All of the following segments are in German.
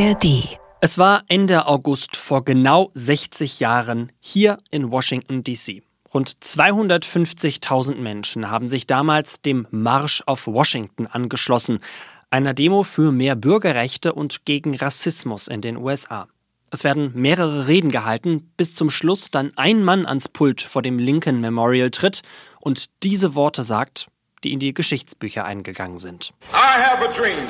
ARD. Es war Ende August vor genau 60 Jahren hier in Washington, D.C. Rund 250.000 Menschen haben sich damals dem Marsch auf Washington angeschlossen, einer Demo für mehr Bürgerrechte und gegen Rassismus in den USA. Es werden mehrere Reden gehalten, bis zum Schluss dann ein Mann ans Pult vor dem Lincoln Memorial tritt und diese Worte sagt, die in die Geschichtsbücher eingegangen sind. I have a dream.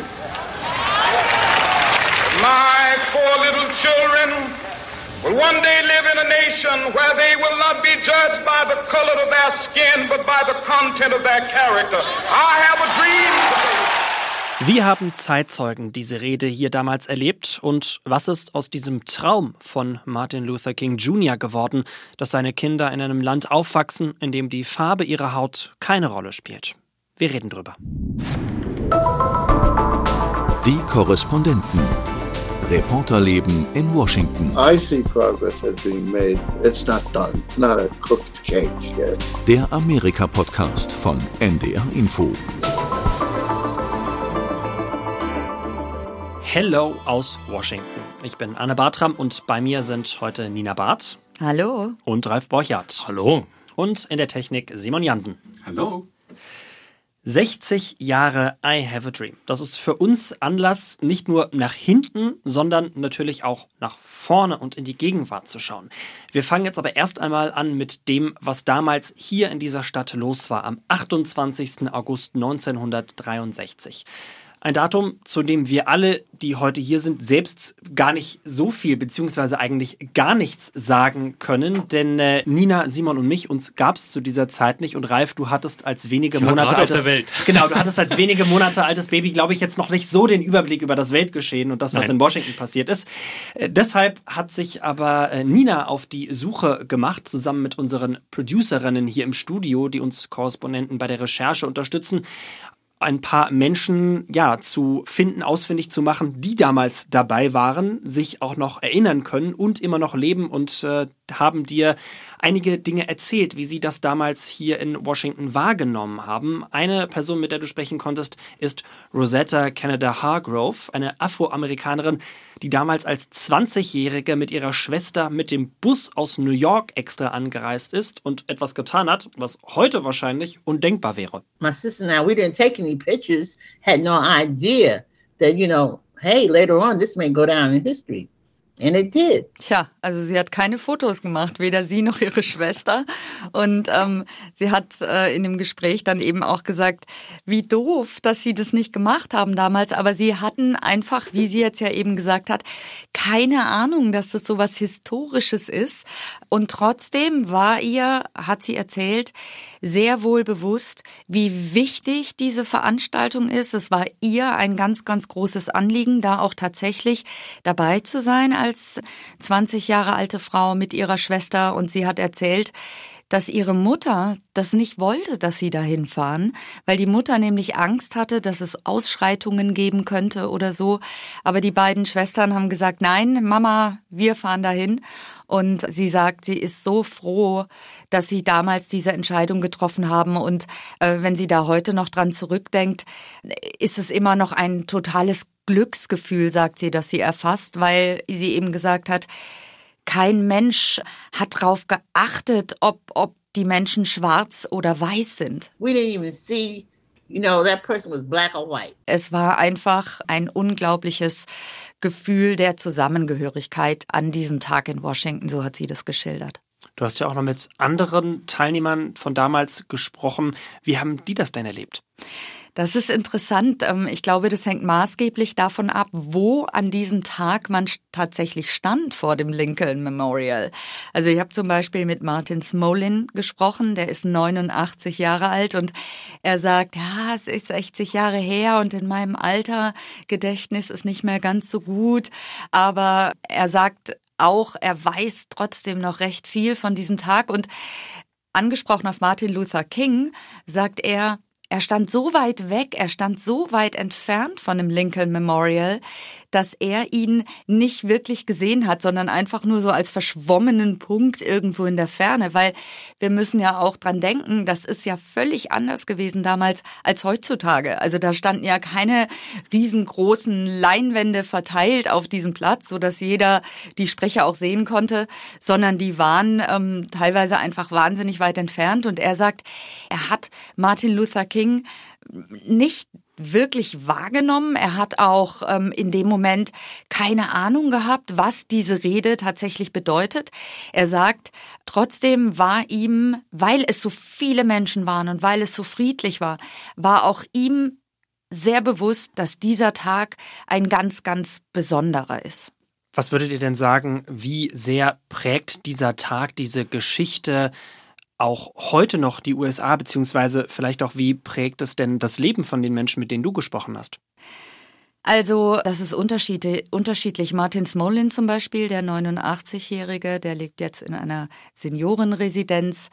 My four little children will one day live in a nation where they will not be judged by the color of their skin, but by the content of their character. I have a dream Wir haben Zeitzeugen diese Rede hier damals erlebt und was ist aus diesem Traum von Martin Luther King Jr. geworden, dass seine Kinder in einem Land aufwachsen, in dem die Farbe ihrer Haut keine Rolle spielt. Wir reden drüber. Die Korrespondenten. Reporterleben in Washington. I see progress has been made. It's not done. It's not a cooked cake yet. Der Amerika-Podcast von NDR Info. Hello aus Washington. Ich bin Anne Bartram und bei mir sind heute Nina Barth Hallo. und Ralf Borchardt. Hallo. Und in der Technik Simon Jansen. Hallo. 60 Jahre I Have a Dream. Das ist für uns Anlass, nicht nur nach hinten, sondern natürlich auch nach vorne und in die Gegenwart zu schauen. Wir fangen jetzt aber erst einmal an mit dem, was damals hier in dieser Stadt los war, am 28. August 1963. Ein Datum, zu dem wir alle, die heute hier sind, selbst gar nicht so viel, beziehungsweise eigentlich gar nichts sagen können. Denn äh, Nina, Simon und mich, uns gab es zu dieser Zeit nicht. Und Ralf, du hattest als wenige Monate altes, der Welt. Genau, du hattest als wenige Monate altes Baby, glaube ich, jetzt noch nicht so den Überblick über das Weltgeschehen und das, was Nein. in Washington passiert ist. Äh, deshalb hat sich aber äh, Nina auf die Suche gemacht, zusammen mit unseren Producerinnen hier im Studio, die uns Korrespondenten bei der Recherche unterstützen, ein paar Menschen ja zu finden, ausfindig zu machen, die damals dabei waren, sich auch noch erinnern können und immer noch leben und äh, haben dir einige Dinge erzählt, wie sie das damals hier in Washington wahrgenommen haben. Eine Person, mit der du sprechen konntest, ist Rosetta Canada Hargrove, eine Afroamerikanerin, die damals als 20-Jährige mit ihrer Schwester mit dem Bus aus New York extra angereist ist und etwas getan hat, was heute wahrscheinlich undenkbar wäre. my sister and I, we didn't take any pictures, had no idea that, you know, hey, later on this may go down in history. And it did. Tja, also sie hat keine Fotos gemacht, weder sie noch ihre Schwester. Und ähm, sie hat äh, in dem Gespräch dann eben auch gesagt, wie doof, dass sie das nicht gemacht haben damals. Aber sie hatten einfach, wie sie jetzt ja eben gesagt hat, keine Ahnung, dass das so was Historisches ist. Und trotzdem war ihr, hat sie erzählt, sehr wohl bewusst, wie wichtig diese Veranstaltung ist. Es war ihr ein ganz, ganz großes Anliegen, da auch tatsächlich dabei zu sein als 20 Jahre alte Frau mit ihrer Schwester. Und sie hat erzählt, dass ihre Mutter das nicht wollte, dass sie dahin fahren, weil die Mutter nämlich Angst hatte, dass es Ausschreitungen geben könnte oder so. Aber die beiden Schwestern haben gesagt, nein, Mama, wir fahren dahin. Und sie sagt, sie ist so froh, dass sie damals diese Entscheidung getroffen haben. Und äh, wenn sie da heute noch dran zurückdenkt, ist es immer noch ein totales Glücksgefühl, sagt sie, dass sie erfasst, weil sie eben gesagt hat, kein Mensch hat darauf geachtet, ob, ob die Menschen schwarz oder weiß sind. We didn't even see, you know, that person was black or white. Es war einfach ein unglaubliches Gefühl der Zusammengehörigkeit an diesem Tag in Washington, so hat sie das geschildert. Du hast ja auch noch mit anderen Teilnehmern von damals gesprochen. Wie haben die das denn erlebt? Das ist interessant. Ähm, Ich glaube, das hängt maßgeblich davon ab, wo an diesem Tag man tatsächlich stand vor dem Lincoln Memorial. Also ich habe zum Beispiel mit Martin Smolin gesprochen, der ist 89 Jahre alt und er sagt, ja, es ist 60 Jahre her und in meinem Alter Gedächtnis ist nicht mehr ganz so gut. Aber er sagt auch, er weiß trotzdem noch recht viel von diesem Tag und angesprochen auf Martin Luther King sagt er, er stand so weit weg, er stand so weit entfernt von dem Lincoln Memorial, dass er ihn nicht wirklich gesehen hat, sondern einfach nur so als verschwommenen Punkt irgendwo in der Ferne, weil wir müssen ja auch dran denken, das ist ja völlig anders gewesen damals als heutzutage. Also da standen ja keine riesengroßen Leinwände verteilt auf diesem Platz, so dass jeder die Sprecher auch sehen konnte, sondern die waren ähm, teilweise einfach wahnsinnig weit entfernt. Und er sagt, er hat Martin Luther King nicht wirklich wahrgenommen. Er hat auch ähm, in dem Moment keine Ahnung gehabt, was diese Rede tatsächlich bedeutet. Er sagt, trotzdem war ihm, weil es so viele Menschen waren und weil es so friedlich war, war auch ihm sehr bewusst, dass dieser Tag ein ganz, ganz besonderer ist. Was würdet ihr denn sagen, wie sehr prägt dieser Tag, diese Geschichte auch heute noch die USA, beziehungsweise vielleicht auch, wie prägt es denn das Leben von den Menschen, mit denen du gesprochen hast? Also, das ist unterschiedlich. Martin Smolin zum Beispiel, der 89-Jährige, der lebt jetzt in einer Seniorenresidenz.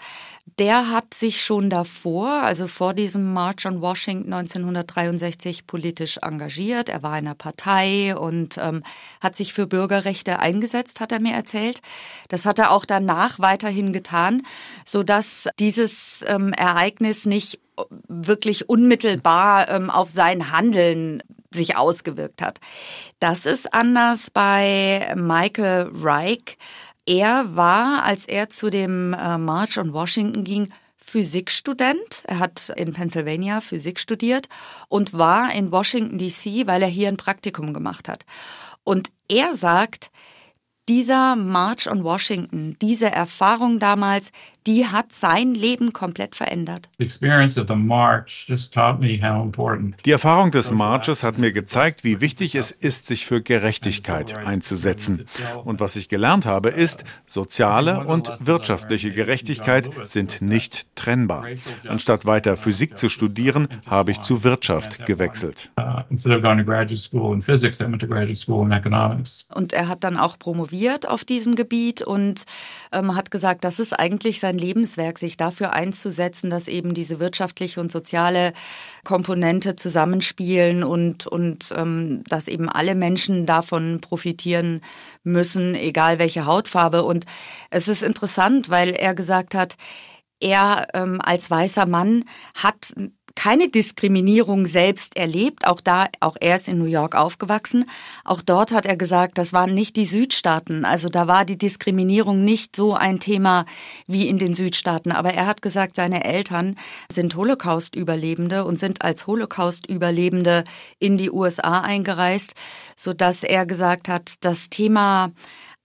Der hat sich schon davor, also vor diesem March on Washington 1963, politisch engagiert. Er war in einer Partei und ähm, hat sich für Bürgerrechte eingesetzt, hat er mir erzählt. Das hat er auch danach weiterhin getan, so dass dieses ähm, Ereignis nicht wirklich unmittelbar ähm, auf sein Handeln sich ausgewirkt hat. Das ist anders bei Michael Reich. Er war, als er zu dem äh, March on Washington ging, Physikstudent. Er hat in Pennsylvania Physik studiert und war in Washington DC, weil er hier ein Praktikum gemacht hat. Und er sagt, dieser March on Washington, diese Erfahrung damals, die hat sein Leben komplett verändert. Die Erfahrung des Marches hat mir gezeigt, wie wichtig es ist, sich für Gerechtigkeit einzusetzen. Und was ich gelernt habe, ist, soziale und wirtschaftliche Gerechtigkeit sind nicht trennbar. Anstatt weiter Physik zu studieren, habe ich zu Wirtschaft gewechselt. Uh, und er hat dann auch promoviert auf diesem Gebiet und ähm, hat gesagt, das ist eigentlich sein Lebenswerk, sich dafür einzusetzen, dass eben diese wirtschaftliche und soziale Komponente zusammenspielen und, und ähm, dass eben alle Menschen davon profitieren müssen, egal welche Hautfarbe. Und es ist interessant, weil er gesagt hat, er ähm, als weißer Mann hat keine Diskriminierung selbst erlebt. Auch da, auch er ist in New York aufgewachsen. Auch dort hat er gesagt, das waren nicht die Südstaaten. Also da war die Diskriminierung nicht so ein Thema wie in den Südstaaten. Aber er hat gesagt, seine Eltern sind Holocaust-Überlebende und sind als Holocaust-Überlebende in die USA eingereist, so dass er gesagt hat, das Thema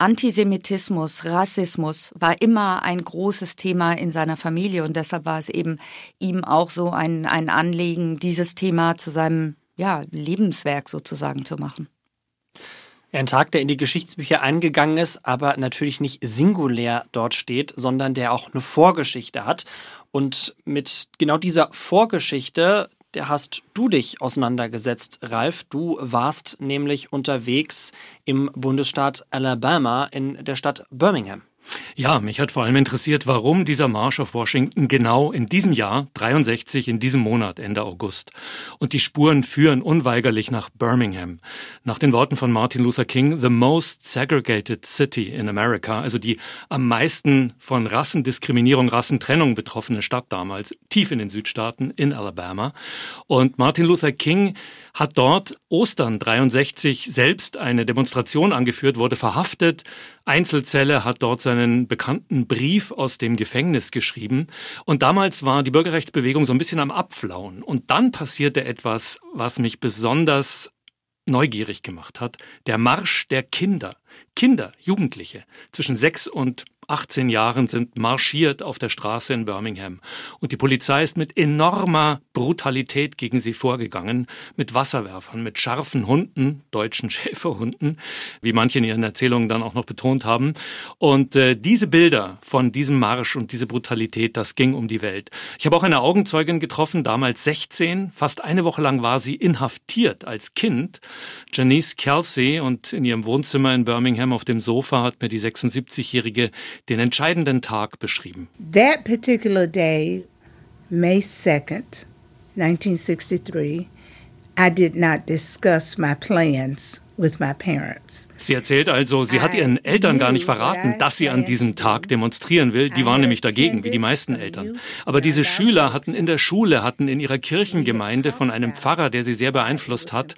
Antisemitismus, Rassismus war immer ein großes Thema in seiner Familie und deshalb war es eben ihm auch so ein, ein Anliegen, dieses Thema zu seinem ja, Lebenswerk sozusagen zu machen. Ein Tag, der in die Geschichtsbücher eingegangen ist, aber natürlich nicht singulär dort steht, sondern der auch eine Vorgeschichte hat. Und mit genau dieser Vorgeschichte, der hast du dich auseinandergesetzt, Ralf. Du warst nämlich unterwegs im Bundesstaat Alabama in der Stadt Birmingham. Ja, mich hat vor allem interessiert, warum dieser Marsch auf Washington genau in diesem Jahr, 63, in diesem Monat, Ende August. Und die Spuren führen unweigerlich nach Birmingham. Nach den Worten von Martin Luther King, the most segregated city in America, also die am meisten von Rassendiskriminierung, Rassentrennung betroffene Stadt damals, tief in den Südstaaten, in Alabama. Und Martin Luther King hat dort Ostern 63 selbst eine Demonstration angeführt, wurde verhaftet. Einzelzelle hat dort seinen bekannten Brief aus dem Gefängnis geschrieben. Und damals war die Bürgerrechtsbewegung so ein bisschen am Abflauen. Und dann passierte etwas, was mich besonders neugierig gemacht hat. Der Marsch der Kinder. Kinder, Jugendliche zwischen sechs und 18 Jahren sind marschiert auf der Straße in Birmingham. Und die Polizei ist mit enormer Brutalität gegen sie vorgegangen, mit Wasserwerfern, mit scharfen Hunden, deutschen Schäferhunden, wie manche in ihren Erzählungen dann auch noch betont haben. Und äh, diese Bilder von diesem Marsch und diese Brutalität, das ging um die Welt. Ich habe auch eine Augenzeugin getroffen, damals 16, fast eine Woche lang war sie inhaftiert als Kind. Janice Kelsey und in ihrem Wohnzimmer in Birmingham auf dem Sofa hat mir die 76-jährige den entscheidenden Tag beschrieben. That particular day, May 2nd, 1963, I did not discuss my plans with my parents. Sie erzählt also, sie hat ihren Eltern gar nicht verraten, dass sie an diesem Tag demonstrieren will. Die waren nämlich dagegen, wie die meisten Eltern. Aber diese Schüler hatten in der Schule, hatten in ihrer Kirchengemeinde von einem Pfarrer, der sie sehr beeinflusst hat,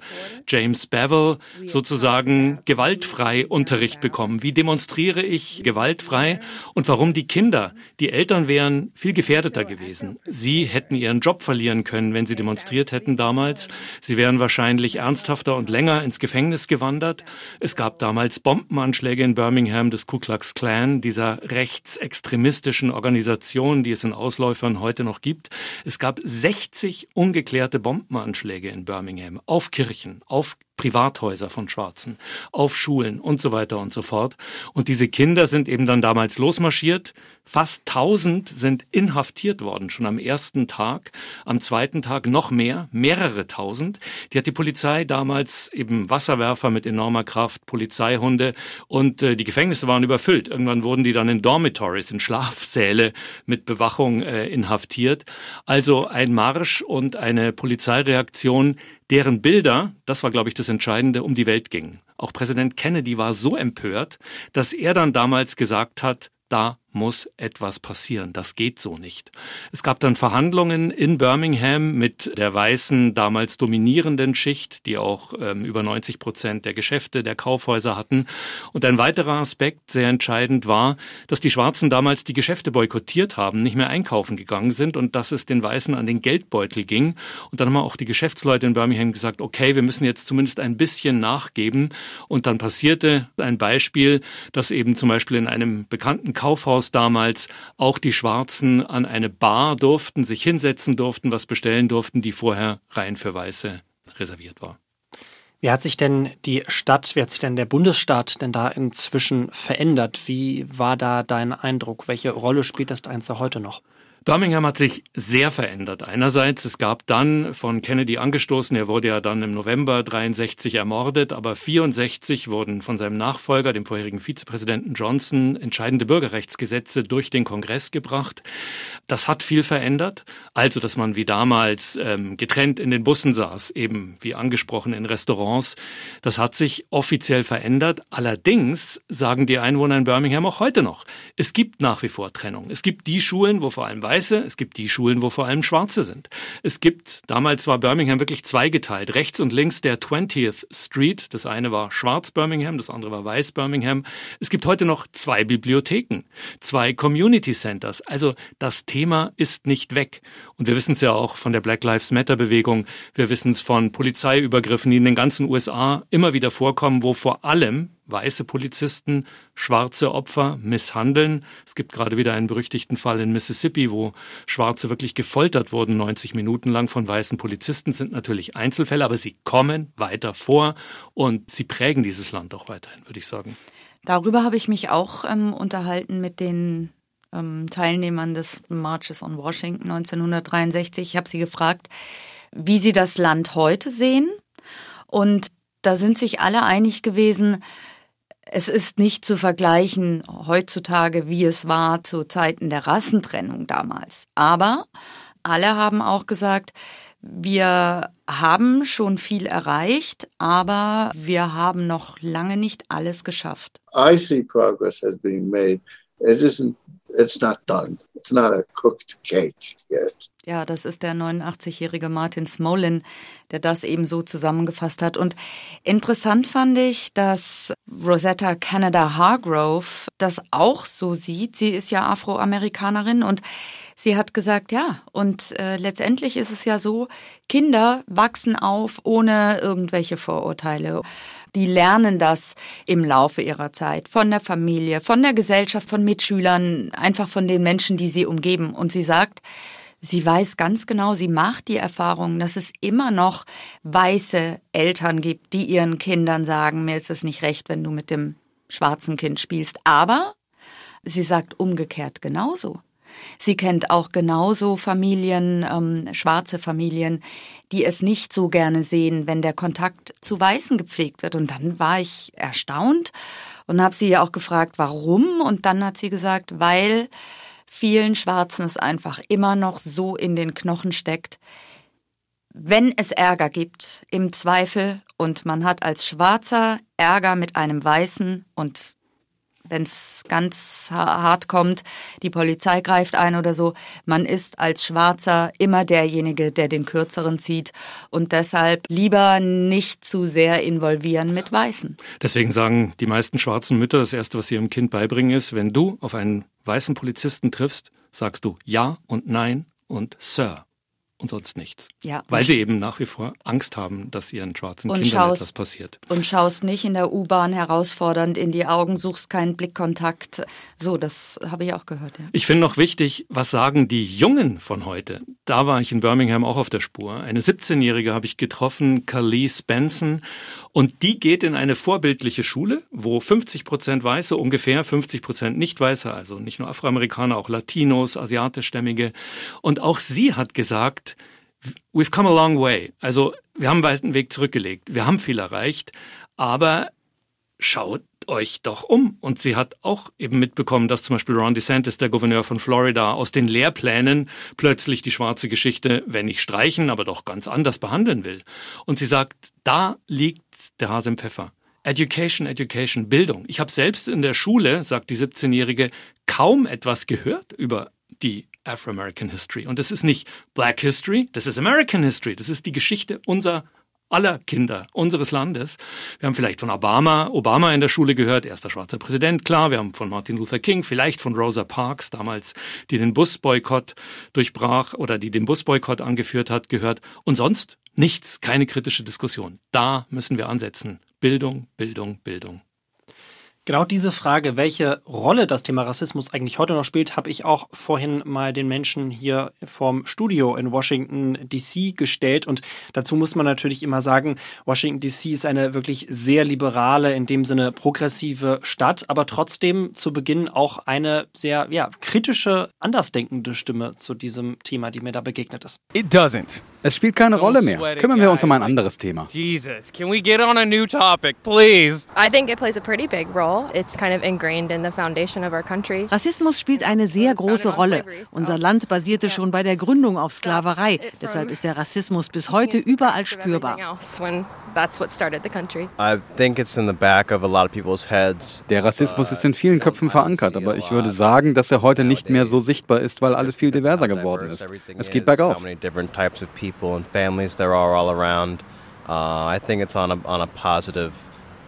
James Bevel, sozusagen gewaltfrei Unterricht bekommen. Wie demonstriere ich gewaltfrei und warum die Kinder, die Eltern wären viel gefährdeter gewesen. Sie hätten ihren Job verlieren können, wenn sie demonstriert hätten damals. Sie wären wahrscheinlich ernsthafter und länger ins Gefängnis gewandert. Es gab damals Bombenanschläge in Birmingham des Ku Klux Klan, dieser rechtsextremistischen Organisation, die es in Ausläufern heute noch gibt. Es gab 60 ungeklärte Bombenanschläge in Birmingham auf Kirchen, auf Privathäuser von Schwarzen, auf Schulen und so weiter und so fort. Und diese Kinder sind eben dann damals losmarschiert. Fast 1000 sind inhaftiert worden, schon am ersten Tag. Am zweiten Tag noch mehr, mehrere tausend. Die hat die Polizei damals eben Wasserwerfer mit enormer Kraft, Polizeihunde und äh, die Gefängnisse waren überfüllt. Irgendwann wurden die dann in Dormitories, in Schlafsäle mit Bewachung äh, inhaftiert. Also ein Marsch und eine Polizeireaktion, deren Bilder, das war, glaube ich, das Entscheidende, um die Welt gingen. Auch Präsident Kennedy war so empört, dass er dann damals gesagt hat, da muss etwas passieren. Das geht so nicht. Es gab dann Verhandlungen in Birmingham mit der weißen, damals dominierenden Schicht, die auch ähm, über 90 Prozent der Geschäfte der Kaufhäuser hatten. Und ein weiterer Aspekt, sehr entscheidend war, dass die Schwarzen damals die Geschäfte boykottiert haben, nicht mehr einkaufen gegangen sind und dass es den Weißen an den Geldbeutel ging. Und dann haben auch die Geschäftsleute in Birmingham gesagt, okay, wir müssen jetzt zumindest ein bisschen nachgeben. Und dann passierte ein Beispiel, dass eben zum Beispiel in einem bekannten Kaufhaus Krankenhaus damals auch die Schwarzen an eine Bar durften, sich hinsetzen durften, was bestellen durften, die vorher rein für Weiße reserviert war. Wie hat sich denn die Stadt, wie hat sich denn der Bundesstaat denn da inzwischen verändert? Wie war da dein Eindruck? Welche Rolle spielt das Einzel heute noch? Birmingham hat sich sehr verändert. Einerseits, es gab dann von Kennedy angestoßen, er wurde ja dann im November 63 ermordet, aber 64 wurden von seinem Nachfolger, dem vorherigen Vizepräsidenten Johnson, entscheidende Bürgerrechtsgesetze durch den Kongress gebracht. Das hat viel verändert. Also, dass man wie damals ähm, getrennt in den Bussen saß, eben wie angesprochen in Restaurants. Das hat sich offiziell verändert. Allerdings sagen die Einwohner in Birmingham auch heute noch, es gibt nach wie vor Trennung. Es gibt die Schulen, wo vor allem Weiße, es gibt die Schulen, wo vor allem Schwarze sind. Es gibt, damals war Birmingham wirklich zweigeteilt, rechts und links der 20th Street. Das eine war Schwarz Birmingham, das andere war Weiß Birmingham. Es gibt heute noch zwei Bibliotheken, zwei Community Centers. Also das Thema ist nicht weg. Und wir wissen es ja auch von der Black Lives Matter Bewegung. Wir wissen es von Polizeiübergriffen, die in den ganzen USA immer wieder vorkommen, wo vor allem weiße Polizisten schwarze Opfer misshandeln. Es gibt gerade wieder einen berüchtigten Fall in Mississippi, wo Schwarze wirklich gefoltert wurden, 90 Minuten lang von weißen Polizisten, sind natürlich Einzelfälle, aber sie kommen weiter vor und sie prägen dieses Land auch weiterhin, würde ich sagen. Darüber habe ich mich auch ähm, unterhalten mit den ähm, Teilnehmern des Marches on Washington 1963. Ich habe sie gefragt, wie sie das Land heute sehen. Und da sind sich alle einig gewesen, es ist nicht zu vergleichen heutzutage, wie es war zu Zeiten der Rassentrennung damals. Aber alle haben auch gesagt, wir haben schon viel erreicht, aber wir haben noch lange nicht alles geschafft. I see progress has been made. It isn't it's not done. It's not a cooked cake yet. Ja, das ist der 89-jährige Martin Smolin, der das eben so zusammengefasst hat. Und interessant fand ich, dass Rosetta Canada Hargrove das auch so sieht. Sie ist ja Afroamerikanerin und sie hat gesagt, ja, und äh, letztendlich ist es ja so, Kinder wachsen auf ohne irgendwelche Vorurteile die lernen das im Laufe ihrer Zeit von der Familie, von der Gesellschaft, von Mitschülern, einfach von den Menschen, die sie umgeben. Und sie sagt, sie weiß ganz genau, sie macht die Erfahrung, dass es immer noch weiße Eltern gibt, die ihren Kindern sagen, mir ist es nicht recht, wenn du mit dem schwarzen Kind spielst. Aber sie sagt umgekehrt genauso. Sie kennt auch genauso Familien, ähm, schwarze Familien, die es nicht so gerne sehen, wenn der Kontakt zu Weißen gepflegt wird. Und dann war ich erstaunt und habe sie ja auch gefragt, warum. Und dann hat sie gesagt, weil vielen Schwarzen es einfach immer noch so in den Knochen steckt, wenn es Ärger gibt, im Zweifel, und man hat als Schwarzer Ärger mit einem Weißen und wenn es ganz hart kommt, die Polizei greift ein oder so, man ist als Schwarzer immer derjenige, der den Kürzeren zieht und deshalb lieber nicht zu sehr involvieren mit Weißen. Deswegen sagen die meisten schwarzen Mütter, das Erste, was sie ihrem Kind beibringen, ist, wenn du auf einen weißen Polizisten triffst, sagst du Ja und Nein und Sir und sonst nichts. Ja. Weil sie eben nach wie vor Angst haben, dass ihren schwarzen Und Kindern schaust- etwas passiert. Und schaust nicht in der U-Bahn herausfordernd in die Augen, suchst keinen Blickkontakt. So, das habe ich auch gehört, ja. Ich finde noch wichtig, was sagen die Jungen von heute? Da war ich in Birmingham auch auf der Spur. Eine 17-Jährige habe ich getroffen, Carly Benson. Und die geht in eine vorbildliche Schule, wo 50 Prozent Weiße, ungefähr 50 Prozent Nicht-Weiße, also nicht nur Afroamerikaner, auch Latinos, Asiatischstämmige. Und auch sie hat gesagt, we've come a long way. Also wir haben einen weiten Weg zurückgelegt. Wir haben viel erreicht, aber schaut euch doch um. Und sie hat auch eben mitbekommen, dass zum Beispiel Ron DeSantis, der Gouverneur von Florida, aus den Lehrplänen plötzlich die schwarze Geschichte, wenn nicht streichen, aber doch ganz anders behandeln will. Und sie sagt, da liegt der Hase im Pfeffer. Education, Education, Bildung. Ich habe selbst in der Schule, sagt die 17-Jährige, kaum etwas gehört über die Afro-American History. Und das ist nicht Black History, das ist American History. Das ist die Geschichte unserer aller Kinder unseres Landes. Wir haben vielleicht von Obama, Obama in der Schule gehört, erster schwarzer Präsident, klar. Wir haben von Martin Luther King, vielleicht von Rosa Parks damals, die den Busboykott durchbrach oder die den Busboykott angeführt hat, gehört. Und sonst nichts, keine kritische Diskussion. Da müssen wir ansetzen. Bildung, Bildung, Bildung. Genau diese Frage, welche Rolle das Thema Rassismus eigentlich heute noch spielt, habe ich auch vorhin mal den Menschen hier vom Studio in Washington DC gestellt. Und dazu muss man natürlich immer sagen, Washington DC ist eine wirklich sehr liberale, in dem Sinne progressive Stadt, aber trotzdem zu Beginn auch eine sehr ja, kritische, andersdenkende Stimme zu diesem Thema, die mir da begegnet ist. It doesn't. Es spielt keine Rolle mehr. Kümmern wir uns um ein anderes Thema. Jesus, can we get on a new topic, please? I think it plays a pretty big role. It's kind of ingrained in the foundation of our country. Rassismus spielt eine sehr große Rolle. Unser Land basierte schon bei der Gründung auf Sklaverei. Deshalb ist der Rassismus bis heute überall spürbar. Else when that's what started the country. I think it's in the back of a lot of people's heads. Der Rassismus ist in vielen Köpfen verankert, aber ich würde sagen, dass er heute nicht mehr so sichtbar ist, weil alles viel diverser geworden ist. Es geht bergauf. People and families there are all around. Uh, I think it's on a on a positive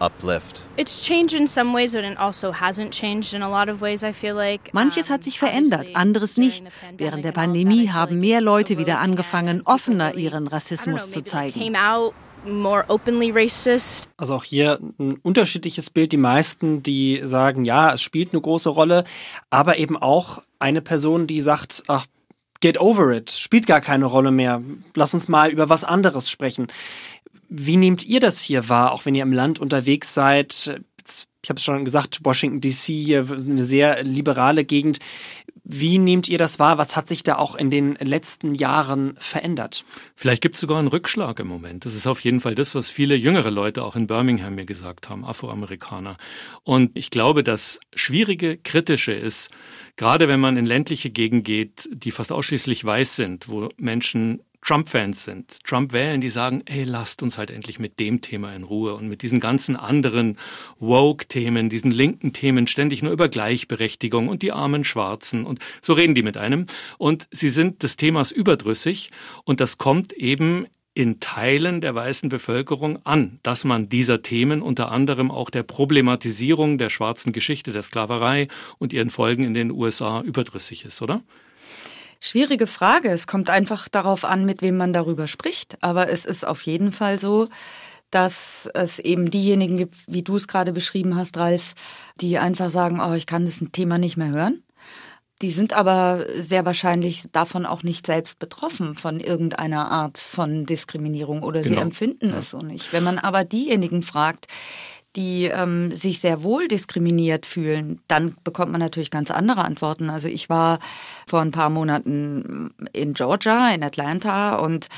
uplift. It's changed in some ways, but it also hasn't changed in a lot of ways, I feel like. Manches hat sich verändert, anderes nicht. Während der Pandemie haben mehr Leute wieder angefangen, offener ihren Rassismus zu zeigen. Came out more openly racist. Also auch hier ein unterschiedliches Bild. Die meisten, die sagen, ja, es spielt eine große Rolle, aber eben auch eine Person, die sagt, ach, get over it, spielt gar keine Rolle mehr. Lass uns mal über was anderes sprechen. Wie nehmt ihr das hier wahr, auch wenn ihr im Land unterwegs seid? Ich habe es schon gesagt, Washington DC hier eine sehr liberale Gegend. Wie nehmt ihr das wahr? Was hat sich da auch in den letzten Jahren verändert? Vielleicht gibt es sogar einen Rückschlag im Moment. Das ist auf jeden Fall das, was viele jüngere Leute auch in Birmingham mir gesagt haben, Afroamerikaner. Und ich glaube, das Schwierige, Kritische ist, gerade wenn man in ländliche Gegend geht, die fast ausschließlich weiß sind, wo Menschen Trump-Fans sind, Trump wählen, die sagen, hey, lasst uns halt endlich mit dem Thema in Ruhe und mit diesen ganzen anderen Woke-Themen, diesen linken Themen ständig nur über Gleichberechtigung und die armen Schwarzen und so reden die mit einem. Und sie sind des Themas überdrüssig und das kommt eben in Teilen der weißen Bevölkerung an, dass man dieser Themen unter anderem auch der Problematisierung der schwarzen Geschichte der Sklaverei und ihren Folgen in den USA überdrüssig ist, oder? Schwierige Frage. Es kommt einfach darauf an, mit wem man darüber spricht. Aber es ist auf jeden Fall so, dass es eben diejenigen gibt, wie du es gerade beschrieben hast, Ralf, die einfach sagen, oh, ich kann das Thema nicht mehr hören. Die sind aber sehr wahrscheinlich davon auch nicht selbst betroffen, von irgendeiner Art von Diskriminierung oder sie Genau. empfinden es so nicht. Wenn man aber diejenigen fragt, die ähm, sich sehr wohl diskriminiert fühlen, dann bekommt man natürlich ganz andere Antworten. Also ich war vor ein paar Monaten in Georgia, in Atlanta und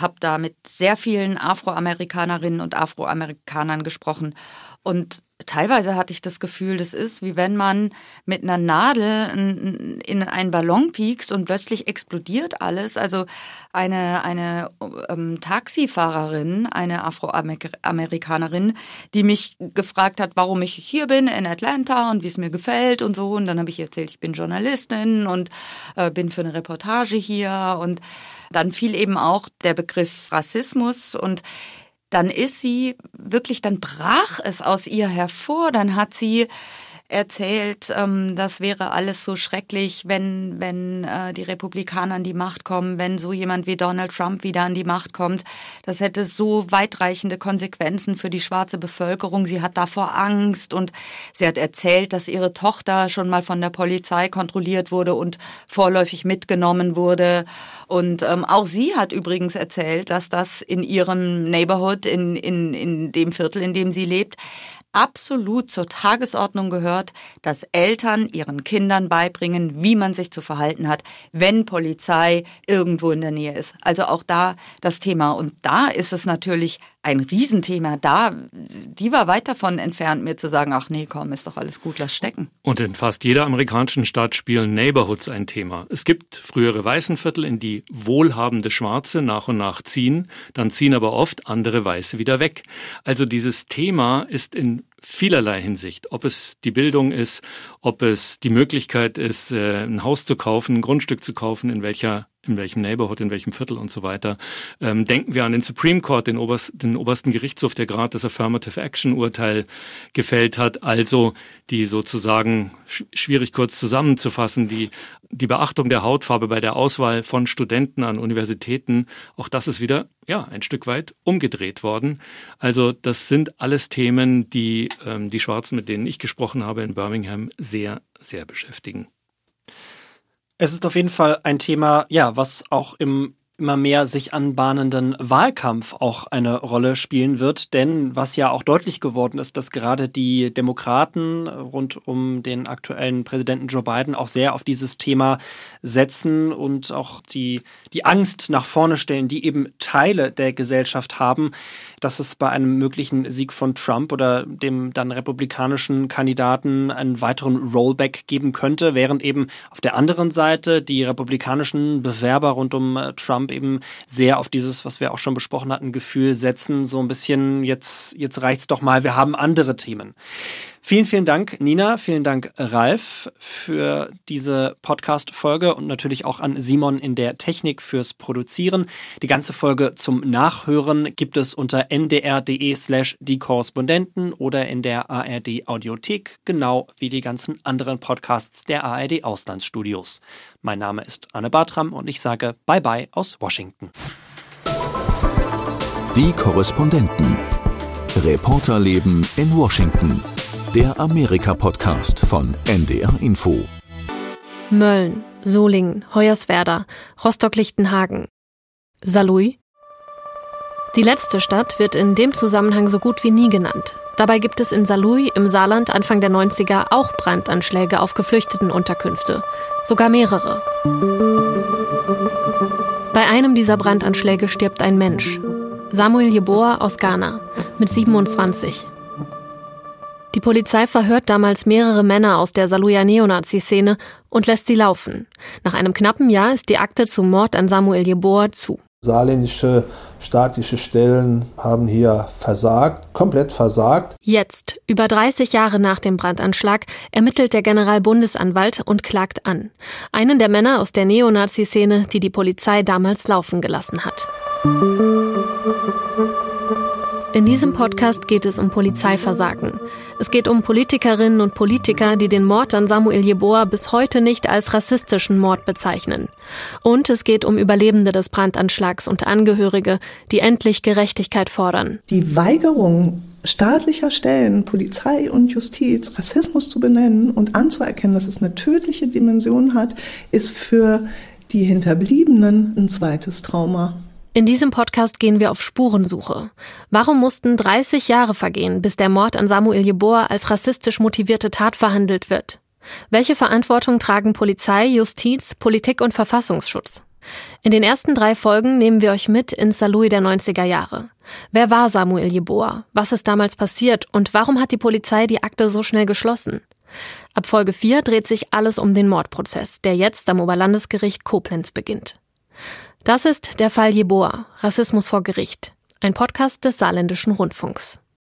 habe da mit sehr vielen Afroamerikanerinnen und Afroamerikanern gesprochen und teilweise hatte ich das Gefühl, das ist wie wenn man mit einer Nadel in einen Ballon piekst und plötzlich explodiert alles. Also eine, eine ähm, Taxifahrerin, eine Afroamerikanerin, die mich gefragt hat, warum ich hier bin in Atlanta und wie es mir gefällt und so. Und dann habe ich erzählt, ich bin Journalistin und äh, bin für eine Reportage hier. Und dann fiel eben auch der Begriff Rassismus und dann ist sie wirklich, dann brach es aus ihr hervor, dann hat sie erzählt, ähm, das wäre alles so schrecklich, wenn, wenn äh, die Republikaner an die Macht kommen, wenn so jemand wie Donald Trump wieder an die Macht kommt. Das hätte so weitreichende Konsequenzen für die schwarze Bevölkerung. Sie hat davor Angst und sie hat erzählt, dass ihre Tochter schon mal von der Polizei kontrolliert wurde und vorläufig mitgenommen wurde. Und ähm, auch sie hat übrigens erzählt, dass das in ihrem Neighborhood, in, in, in dem Viertel, in dem sie lebt, absolut zur Tagesordnung gehört, dass Eltern ihren Kindern beibringen, wie man sich zu verhalten hat, wenn Polizei irgendwo in der Nähe ist. Also auch da das Thema. Und da ist es natürlich ein Riesenthema da. Die war weit davon entfernt, mir zu sagen, ach nee, komm, ist doch alles gut, lass stecken. Und in fast jeder amerikanischen Stadt spielen Neighborhoods ein Thema. Es gibt frühere Weißenviertel, in die wohlhabende Schwarze nach und nach ziehen, dann ziehen aber oft andere Weiße wieder weg. Also dieses Thema ist in vielerlei Hinsicht. Ob es die Bildung ist, ob es die Möglichkeit ist, äh, ein Haus zu kaufen, ein Grundstück zu kaufen, in welcher in welchem Neighborhood, in welchem Viertel und so weiter. Ähm, denken wir an den Supreme Court, den, oberst, den obersten Gerichtshof, der gerade das Affirmative Action Urteil gefällt hat, also die sozusagen schwierig kurz zusammenzufassen, die, die Beachtung der Hautfarbe bei der Auswahl von Studenten an Universitäten, auch das ist wieder ja ein Stück weit umgedreht worden. Also das sind alles Themen, die ähm, die Schwarzen, mit denen ich gesprochen habe in Birmingham, sehr, sehr beschäftigen. Es ist auf jeden Fall ein Thema, ja, was auch im immer mehr sich anbahnenden Wahlkampf auch eine Rolle spielen wird. Denn was ja auch deutlich geworden ist, dass gerade die Demokraten rund um den aktuellen Präsidenten Joe Biden auch sehr auf dieses Thema setzen und auch die, die Angst nach vorne stellen, die eben Teile der Gesellschaft haben, dass es bei einem möglichen Sieg von Trump oder dem dann republikanischen Kandidaten einen weiteren Rollback geben könnte, während eben auf der anderen Seite die republikanischen Bewerber rund um Trump Trump eben sehr auf dieses, was wir auch schon besprochen hatten, Gefühl setzen, so ein bisschen, jetzt, jetzt reicht's doch mal, wir haben andere Themen. Vielen, vielen Dank, Nina. Vielen Dank, Ralf, für diese Podcast-Folge und natürlich auch an Simon in der Technik fürs Produzieren. Die ganze Folge zum Nachhören gibt es unter ndr.de slash die Korrespondenten oder in der ARD Audiothek, genau wie die ganzen anderen Podcasts der ARD Auslandsstudios. Mein Name ist Anne Bartram und ich sage Bye bye aus Washington. Die Korrespondenten. Reporterleben in Washington der Amerika-Podcast von NDR Info. Mölln, Solingen, Hoyerswerda, Rostock-Lichtenhagen. Saarlouis? Die letzte Stadt wird in dem Zusammenhang so gut wie nie genannt. Dabei gibt es in Saarlouis im Saarland Anfang der 90er auch Brandanschläge auf Geflüchtetenunterkünfte. Sogar mehrere. Bei einem dieser Brandanschläge stirbt ein Mensch. Samuel Jeboa aus Ghana mit 27. Die Polizei verhört damals mehrere Männer aus der Saluja Neonazi-Szene und lässt sie laufen. Nach einem knappen Jahr ist die Akte zum Mord an Samuel Jeboa zu. Saarländische staatliche Stellen haben hier versagt, komplett versagt. Jetzt, über 30 Jahre nach dem Brandanschlag, ermittelt der Generalbundesanwalt und klagt an. Einen der Männer aus der Neonazi-Szene, die die Polizei damals laufen gelassen hat. In diesem Podcast geht es um Polizeiversagen. Es geht um Politikerinnen und Politiker, die den Mord an Samuel Jeboa bis heute nicht als rassistischen Mord bezeichnen. Und es geht um Überlebende des Brandanschlags und Angehörige, die endlich Gerechtigkeit fordern. Die Weigerung staatlicher Stellen, Polizei und Justiz, Rassismus zu benennen und anzuerkennen, dass es eine tödliche Dimension hat, ist für die Hinterbliebenen ein zweites Trauma. In diesem Podcast gehen wir auf Spurensuche. Warum mussten 30 Jahre vergehen, bis der Mord an Samuel Jeboa als rassistisch motivierte Tat verhandelt wird? Welche Verantwortung tragen Polizei, Justiz, Politik und Verfassungsschutz? In den ersten drei Folgen nehmen wir euch mit ins Salui der 90er Jahre. Wer war Samuel Jeboa? Was ist damals passiert? Und warum hat die Polizei die Akte so schnell geschlossen? Ab Folge 4 dreht sich alles um den Mordprozess, der jetzt am Oberlandesgericht Koblenz beginnt. Das ist der Fall Jeboa, Rassismus vor Gericht, ein Podcast des Saarländischen Rundfunks.